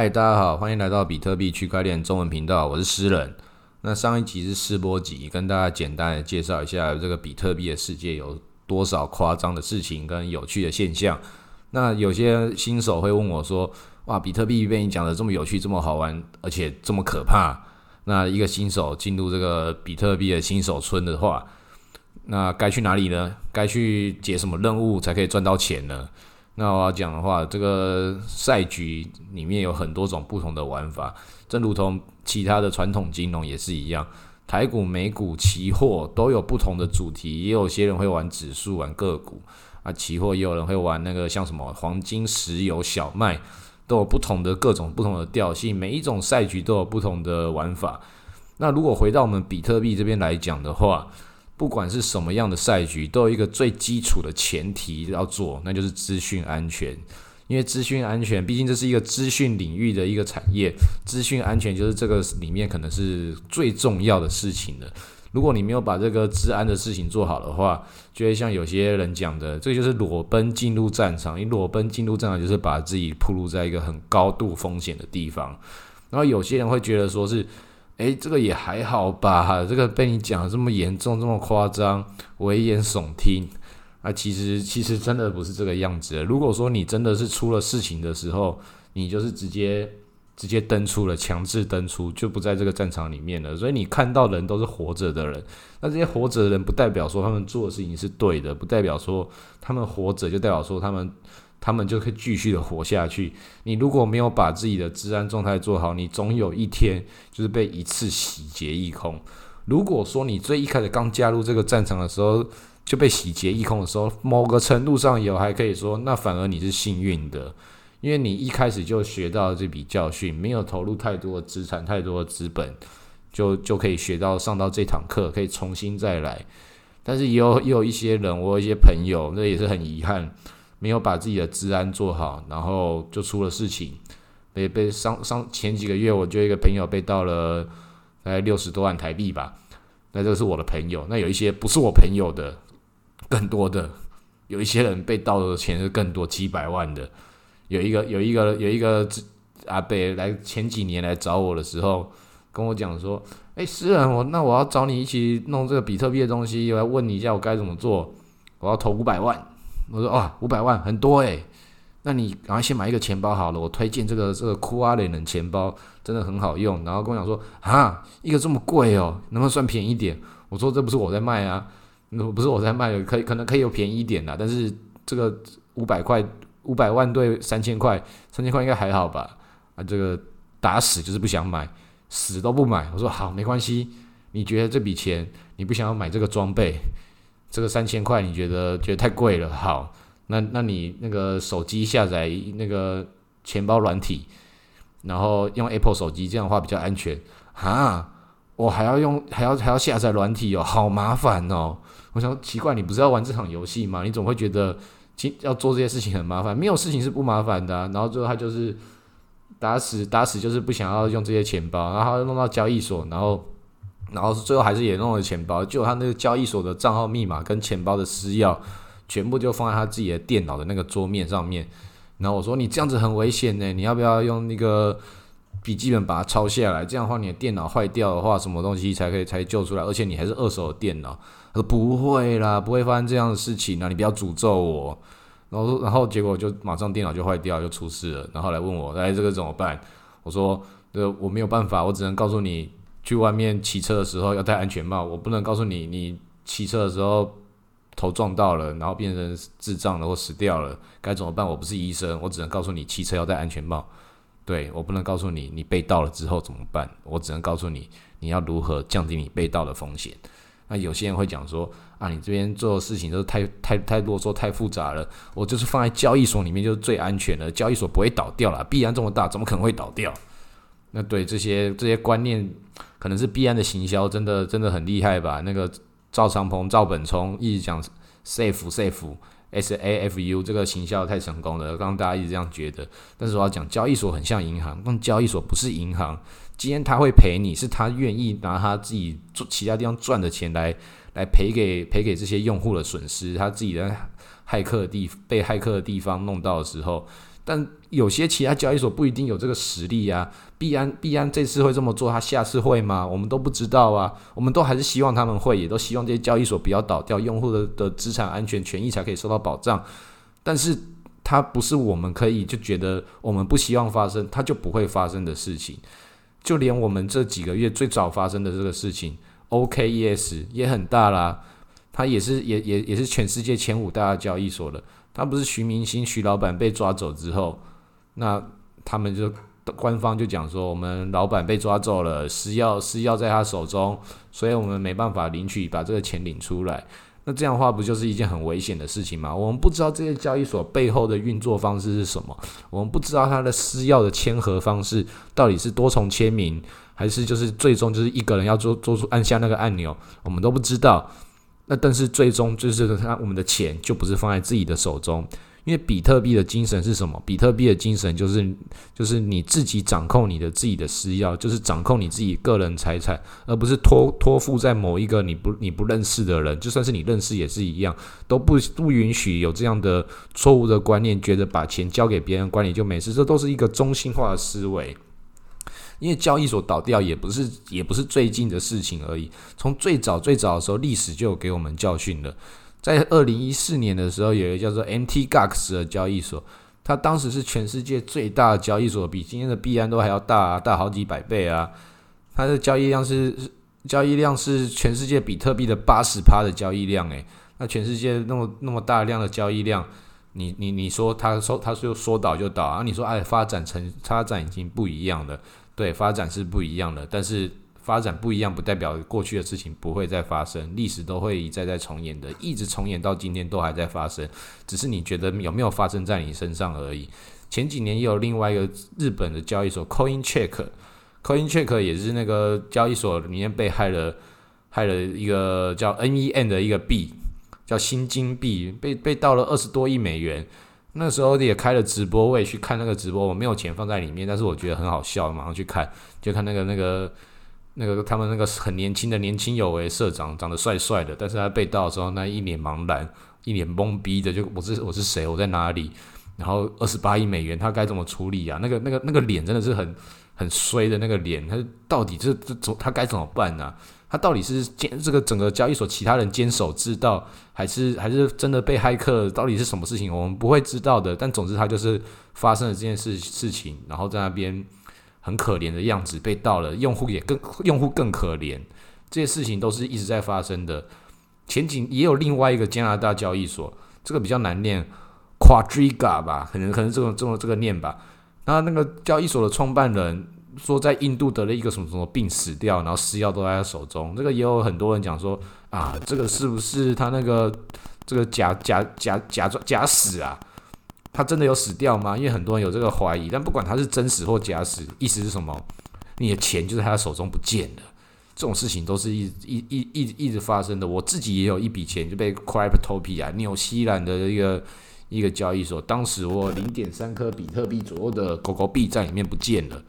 嗨，大家好，欢迎来到比特币区块链中文频道，我是诗人。那上一集是试播集，跟大家简单的介绍一下这个比特币的世界有多少夸张的事情跟有趣的现象。那有些新手会问我说：“哇，比特币被你讲的这么有趣、这么好玩，而且这么可怕，那一个新手进入这个比特币的新手村的话，那该去哪里呢？该去解什么任务才可以赚到钱呢？”那我要讲的话，这个赛局里面有很多种不同的玩法，正如同其他的传统金融也是一样，台股、美股、期货都有不同的主题，也有些人会玩指数、玩个股啊，期货也有人会玩那个像什么黄金、石油、小麦，都有不同的各种不同的调性，每一种赛局都有不同的玩法。那如果回到我们比特币这边来讲的话，不管是什么样的赛局，都有一个最基础的前提要做，那就是资讯安全。因为资讯安全，毕竟这是一个资讯领域的一个产业，资讯安全就是这个里面可能是最重要的事情了。如果你没有把这个治安的事情做好的话，就会像有些人讲的，这就是裸奔进入战场。你裸奔进入战场，就是把自己暴露在一个很高度风险的地方。然后有些人会觉得说是。诶，这个也还好吧，这个被你讲的这么严重、这么夸张、危言耸听啊，其实其实真的不是这个样子。如果说你真的是出了事情的时候，你就是直接直接登出了，强制登出，就不在这个战场里面了。所以你看到人都是活着的人，那这些活着的人不代表说他们做的事情是对的，不代表说他们活着就代表说他们。他们就可以继续的活下去。你如果没有把自己的治安状态做好，你总有一天就是被一次洗劫一空。如果说你最一开始刚加入这个战场的时候就被洗劫一空的时候，某个程度上有还可以说，那反而你是幸运的，因为你一开始就学到这笔教训，没有投入太多的资产、太多的资本，就就可以学到上到这堂课，可以重新再来。但是也有也有一些人，我有一些朋友，那也是很遗憾。没有把自己的治安做好，然后就出了事情，被被上上前几个月，我就一个朋友被盗了大概六十多万台币吧。那这是我的朋友，那有一些不是我朋友的，更多的有一些人被盗的钱是更多几百万的。有一个有一个有一个阿北来前几年来找我的时候，跟我讲说：“哎，诗人，我那我要找你一起弄这个比特币的东西，我要问你一下我该怎么做，我要投五百万。”我说哇，五百万很多诶。那你赶快先买一个钱包好了。我推荐这个这个酷阿雷冷钱包，真的很好用。然后跟我讲说啊，一个这么贵哦，能不能算便宜点？我说这不是我在卖啊，那不是我在卖，可以可能可以有便宜一点的，但是这个五百块五百万对三千块，三千块应该还好吧？啊，这个打死就是不想买，死都不买。我说好，没关系。你觉得这笔钱你不想要买这个装备？这个三千块你觉得觉得太贵了？好，那那你那个手机下载那个钱包软体，然后用 Apple 手机，这样的话比较安全啊！我还要用还要还要下载软体哦，好麻烦哦！我想奇怪，你不是要玩这场游戏吗？你总会觉得要做这些事情很麻烦，没有事情是不麻烦的。然后最后他就是打死打死就是不想要用这些钱包，然后他弄到交易所，然后。然后最后还是也弄了钱包，就他那个交易所的账号密码跟钱包的私钥，全部就放在他自己的电脑的那个桌面上面。然后我说你这样子很危险呢，你要不要用那个笔记本把它抄下来？这样的话你的电脑坏掉的话，什么东西才可以才救出来？而且你还是二手的电脑。他说不会啦，不会发生这样的事情啊，你不要诅咒我。然后然后结果就马上电脑就坏掉，就出事了。然后来问我，哎，这个怎么办？我说，呃，我没有办法，我只能告诉你。去外面骑车的时候要戴安全帽，我不能告诉你，你骑车的时候头撞到了，然后变成智障了或死掉了，该怎么办？我不是医生，我只能告诉你骑车要戴安全帽。对我不能告诉你你被盗了之后怎么办，我只能告诉你你要如何降低你被盗的风险。那有些人会讲说啊，你这边做的事情都太太太啰嗦、太复杂了，我就是放在交易所里面就是最安全的，交易所不会倒掉了，币安这么大，怎么可能会倒掉？那对这些这些观念。可能是币安的行销真的真的很厉害吧？那个赵长鹏、赵本聪一直讲 safe safe s a f u 这个行销太成功了，刚刚大家一直这样觉得。但是我要讲，交易所很像银行，但交易所不是银行。今天他会赔你，是他愿意拿他自己做其他地方赚的钱来来赔给赔给这些用户的损失。他自己的骇客地被骇客的地方弄到的时候。但有些其他交易所不一定有这个实力啊。币安币安这次会这么做，他下次会吗？我们都不知道啊。我们都还是希望他们会，也都希望这些交易所不要倒掉，用户的的资产安全权益才可以受到保障。但是它不是我们可以就觉得我们不希望发生，它就不会发生的事情。就连我们这几个月最早发生的这个事情，OKES 也很大啦。他也是也也也是全世界前五大交易所的。他不是徐明星徐老板被抓走之后，那他们就。官方就讲说，我们老板被抓走了，私钥私钥在他手中，所以我们没办法领取，把这个钱领出来。那这样的话，不就是一件很危险的事情吗？我们不知道这些交易所背后的运作方式是什么，我们不知道他的私钥的签合方式到底是多重签名，还是就是最终就是一个人要做做出按下那个按钮，我们都不知道。那但是最终就是他我们的钱就不是放在自己的手中。因为比特币的精神是什么？比特币的精神就是，就是你自己掌控你的自己的私钥，就是掌控你自己个人财产，而不是托托付在某一个你不你不认识的人。就算是你认识也是一样，都不不允许有这样的错误的观念，觉得把钱交给别人管理就没事。这都是一个中心化的思维。因为交易所倒掉也不是也不是最近的事情而已，从最早最早的时候，历史就给我们教训了。在二零一四年的时候，有一个叫做 MT Gox 的交易所，它当时是全世界最大的交易所，比今天的币安都还要大，大好几百倍啊！它的交易量是交易量是全世界比特币的八十趴的交易量，诶，那全世界那么那么大量的交易量，你你你说它说它就说倒就倒啊？你说哎，发展成发展已经不一样了，对，发展是不一样的，但是。发展不一样，不代表过去的事情不会再发生，历史都会一再再重演的，一直重演到今天都还在发生，只是你觉得有没有发生在你身上而已。前几年也有另外一个日本的交易所 Coin Check，Coin Check 也是那个交易所里面被害了，害了一个叫 NEN 的一个币，叫新金币，被被盗了二十多亿美元。那时候也开了直播，我也去看那个直播，我没有钱放在里面，但是我觉得很好笑，马上去看，就看那个那个。那个他们那个很年轻的年轻有为社长，长得帅帅的，但是他被盗的时候，那一脸茫然，一脸懵逼的，就我是我是谁，我在哪里？然后二十八亿美元，他该怎么处理啊？那个那个那个脸真的是很很衰的那个脸，他到底这这他该怎么办呢？他到底是监这个整个交易所其他人坚守知道，还是还是真的被骇客？到底是什么事情？我们不会知道的。但总之，他就是发生了这件事事情，然后在那边。很可怜的样子被盗了，用户也更用户更可怜，这些事情都是一直在发生的。前景也有另外一个加拿大交易所，这个比较难念，Quadriga 吧，可能可能这种这种这个念吧。那那个交易所的创办人说，在印度得了一个什么什么病死掉，然后私钥都在他手中。这个也有很多人讲说啊，这个是不是他那个这个假假假假装假死啊？他真的有死掉吗？因为很多人有这个怀疑。但不管他是真死或假死，意思是什么？你的钱就在他手中不见了。这种事情都是一一一一一直发生的。我自己也有一笔钱就被 Cryptopia 纽西兰的一个一个交易所，当时我零点三颗比特币左右的狗狗币在里面不见了，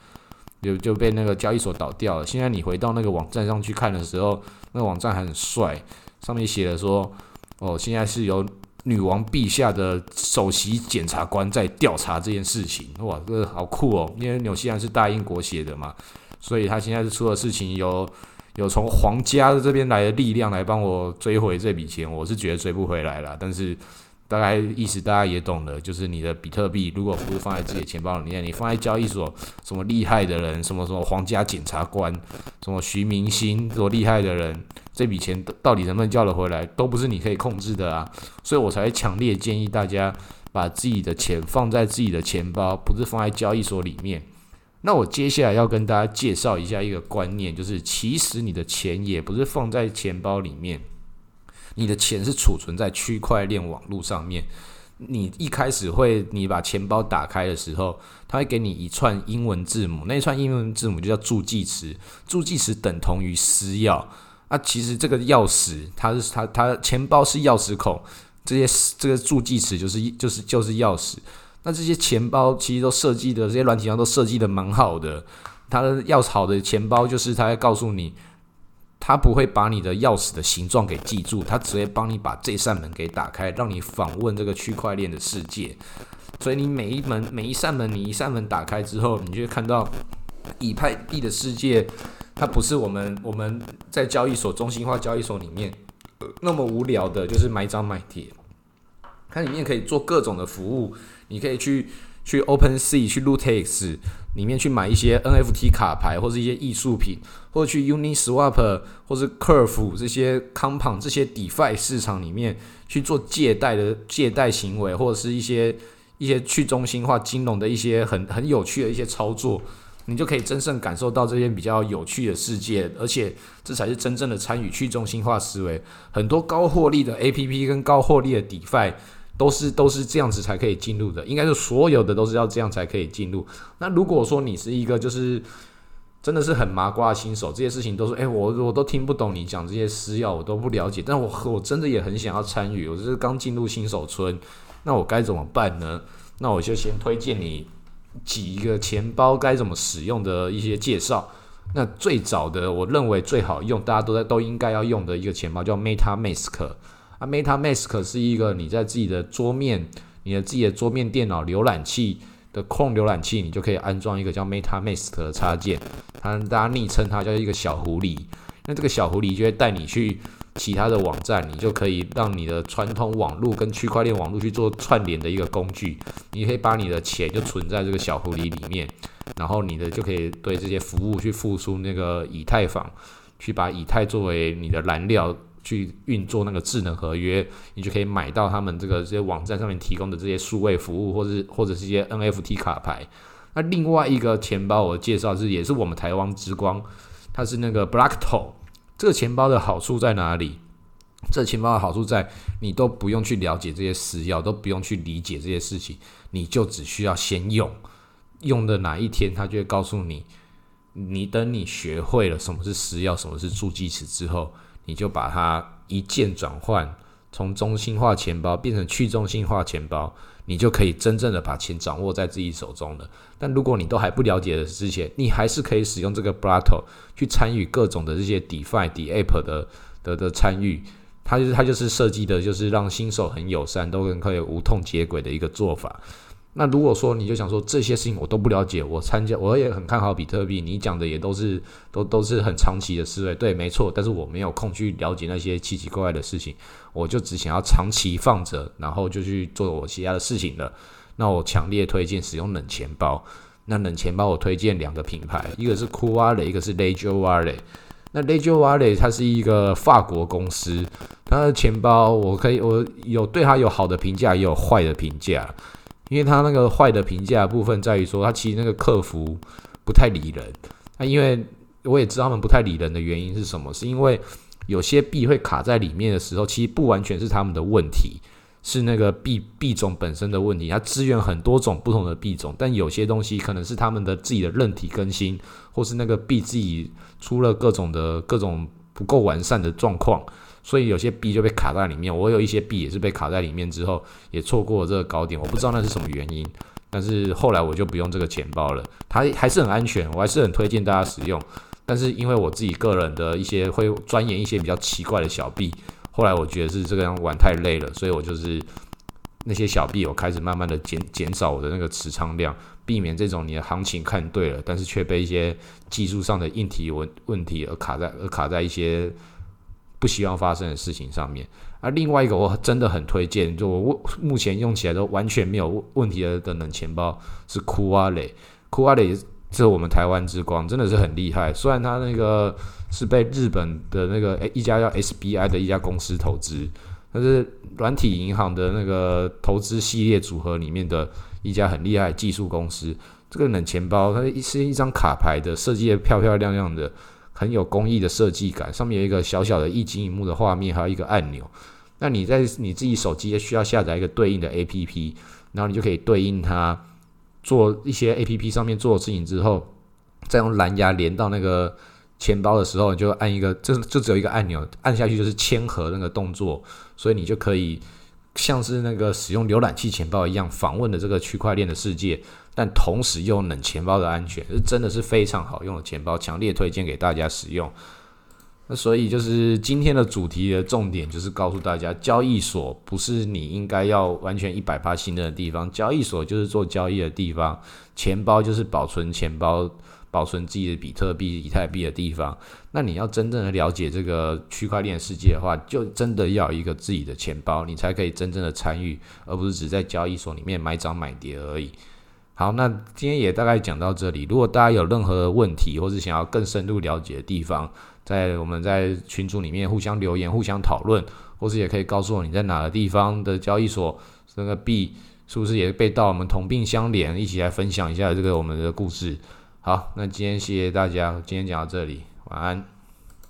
就就被那个交易所倒掉了。现在你回到那个网站上去看的时候，那个网站还很帅，上面写的说：“哦，现在是由。”女王陛下的首席检察官在调查这件事情，哇，这个好酷哦！因为纽西兰是大英国写的嘛，所以他现在是出了事情，有有从皇家的这边来的力量来帮我追回这笔钱，我是觉得追不回来了，但是。大概意思大家也懂了，就是你的比特币如果不是放在自己的钱包里面，你放在交易所，什么厉害的人，什么什么皇家检察官，什么徐明星，多厉害的人，这笔钱到底能不能叫得回来，都不是你可以控制的啊！所以我才强烈建议大家把自己的钱放在自己的钱包，不是放在交易所里面。那我接下来要跟大家介绍一下一个观念，就是其实你的钱也不是放在钱包里面。你的钱是储存在区块链网络上面。你一开始会，你把钱包打开的时候，它会给你一串英文字母，那一串英文字母就叫助记词。助记词等同于私钥。啊，其实这个钥匙，它是它它钱包是钥匙孔，这些这个助记词就是就是就是钥匙。那这些钱包其实都设计的，这些软体上都设计的蛮好的。它的钥匙好的钱包，就是它会告诉你。他不会把你的钥匙的形状给记住，他只会帮你把这扇门给打开，让你访问这个区块链的世界。所以你每一门每一扇门，你一扇门打开之后，你就会看到以太币的世界，它不是我们我们在交易所中心化交易所里面那么无聊的，就是买涨买跌。它里面可以做各种的服务，你可以去去 Open Sea 去 Lootex 里面去买一些 NFT 卡牌或者一些艺术品，或者去 Uniswap 或者 Curve 这些 Compound 这些 DeFi 市场里面去做借贷的借贷行为，或者是一些一些去中心化金融的一些很很有趣的一些操作，你就可以真正感受到这些比较有趣的世界，而且这才是真正的参与去中心化思维。很多高获利的 APP 跟高获利的 DeFi。都是都是这样子才可以进入的，应该是所有的都是要这样才可以进入。那如果说你是一个就是真的是很麻瓜的新手，这些事情都是哎我我都听不懂你讲这些私钥，我都不了解。但我我真的也很想要参与，我就是刚进入新手村，那我该怎么办呢？那我就先推荐你几个钱包该怎么使用的一些介绍。那最早的我认为最好用，大家都在都应该要用的一个钱包叫 MetaMask。啊，MetaMask 是一个你在自己的桌面、你的自己的桌面电脑浏览器的控浏览器，你就可以安装一个叫 MetaMask 的插件。它大家昵称它叫一个小狐狸。那这个小狐狸就会带你去其他的网站，你就可以让你的传统网络跟区块链网络去做串联的一个工具。你可以把你的钱就存在这个小狐狸里面，然后你的就可以对这些服务去付出那个以太坊，去把以太作为你的燃料。去运作那个智能合约，你就可以买到他们这个这些网站上面提供的这些数位服务，或者是或者是一些 NFT 卡牌。那另外一个钱包我介绍是也是我们台湾之光，它是那个 Blackto。这个钱包的好处在哪里？这钱包的好处在你都不用去了解这些私钥，都不用去理解这些事情，你就只需要先用，用的哪一天它就会告诉你。你等你学会了什么是私钥，什么是助记词之后。你就把它一键转换，从中心化钱包变成去中心化钱包，你就可以真正的把钱掌握在自己手中了。但如果你都还不了解的之前，你还是可以使用这个 b r a t o 去参与各种的这些 DeFi、DeApp 的的的参与。它就是它就是设计的，就是让新手很友善，都可以无痛接轨的一个做法。那如果说你就想说这些事情我都不了解，我参加我也很看好比特币，你讲的也都是都都是很长期的思维，对，没错。但是我没有空去了解那些奇奇怪怪的事情，我就只想要长期放着，然后就去做我其他的事情了。那我强烈推荐使用冷钱包。那冷钱包我推荐两个品牌，一个是 Cool Wallet，一个是 Ledger Wallet。那 Ledger Wallet 它是一个法国公司，它的钱包我可以我有对它有好的评价，也有坏的评价。因为他那个坏的评价部分在于说，他其实那个客服不太理人。那因为我也知道他们不太理人的原因是什么，是因为有些币会卡在里面的时候，其实不完全是他们的问题，是那个币币种本身的问题。它支援很多种不同的币种，但有些东西可能是他们的自己的韧体更新，或是那个币自己出了各种的各种不够完善的状况。所以有些币就被卡在里面，我有一些币也是被卡在里面之后，也错过了这个高点，我不知道那是什么原因。但是后来我就不用这个钱包了，它还是很安全，我还是很推荐大家使用。但是因为我自己个人的一些会钻研一些比较奇怪的小币，后来我觉得是这个样玩太累了，所以我就是那些小币我开始慢慢的减减少我的那个持仓量，避免这种你的行情看对了，但是却被一些技术上的硬题问问题而卡在而卡在一些。不希望发生的事情上面，而另外一个我真的很推荐，就我目前用起来都完全没有问题的的冷钱包是酷阿雷，酷阿雷是我们台湾之光，真的是很厉害。虽然它那个是被日本的那个诶一家叫 SBI 的一家公司投资，但是软体银行的那个投资系列组合里面的一家很厉害技术公司。这个冷钱包它是一张卡牌的，设计的漂漂亮亮的。很有工艺的设计感，上面有一个小小的一景一幕的画面，还有一个按钮。那你在你自己手机需要下载一个对应的 A P P，然后你就可以对应它做一些 A P P 上面做的事情之后，再用蓝牙连到那个钱包的时候，你就按一个，就就只有一个按钮，按下去就是签合那个动作，所以你就可以像是那个使用浏览器钱包一样访问的这个区块链的世界。但同时又冷钱包的安全，是真的是非常好用的钱包，强烈推荐给大家使用。那所以就是今天的主题的重点就是告诉大家，交易所不是你应该要完全一百趴信任的地方，交易所就是做交易的地方，钱包就是保存钱包。保存自己的比特币、以太币的地方，那你要真正的了解这个区块链世界的话，就真的要一个自己的钱包，你才可以真正的参与，而不是只在交易所里面买涨买跌而已。好，那今天也大概讲到这里。如果大家有任何问题，或是想要更深入了解的地方，在我们在群组里面互相留言、互相讨论，或是也可以告诉我你在哪个地方的交易所，这个币是不是也被盗，我们同病相怜，一起来分享一下这个我们的故事。好，那今天谢谢大家，今天讲到这里，晚安。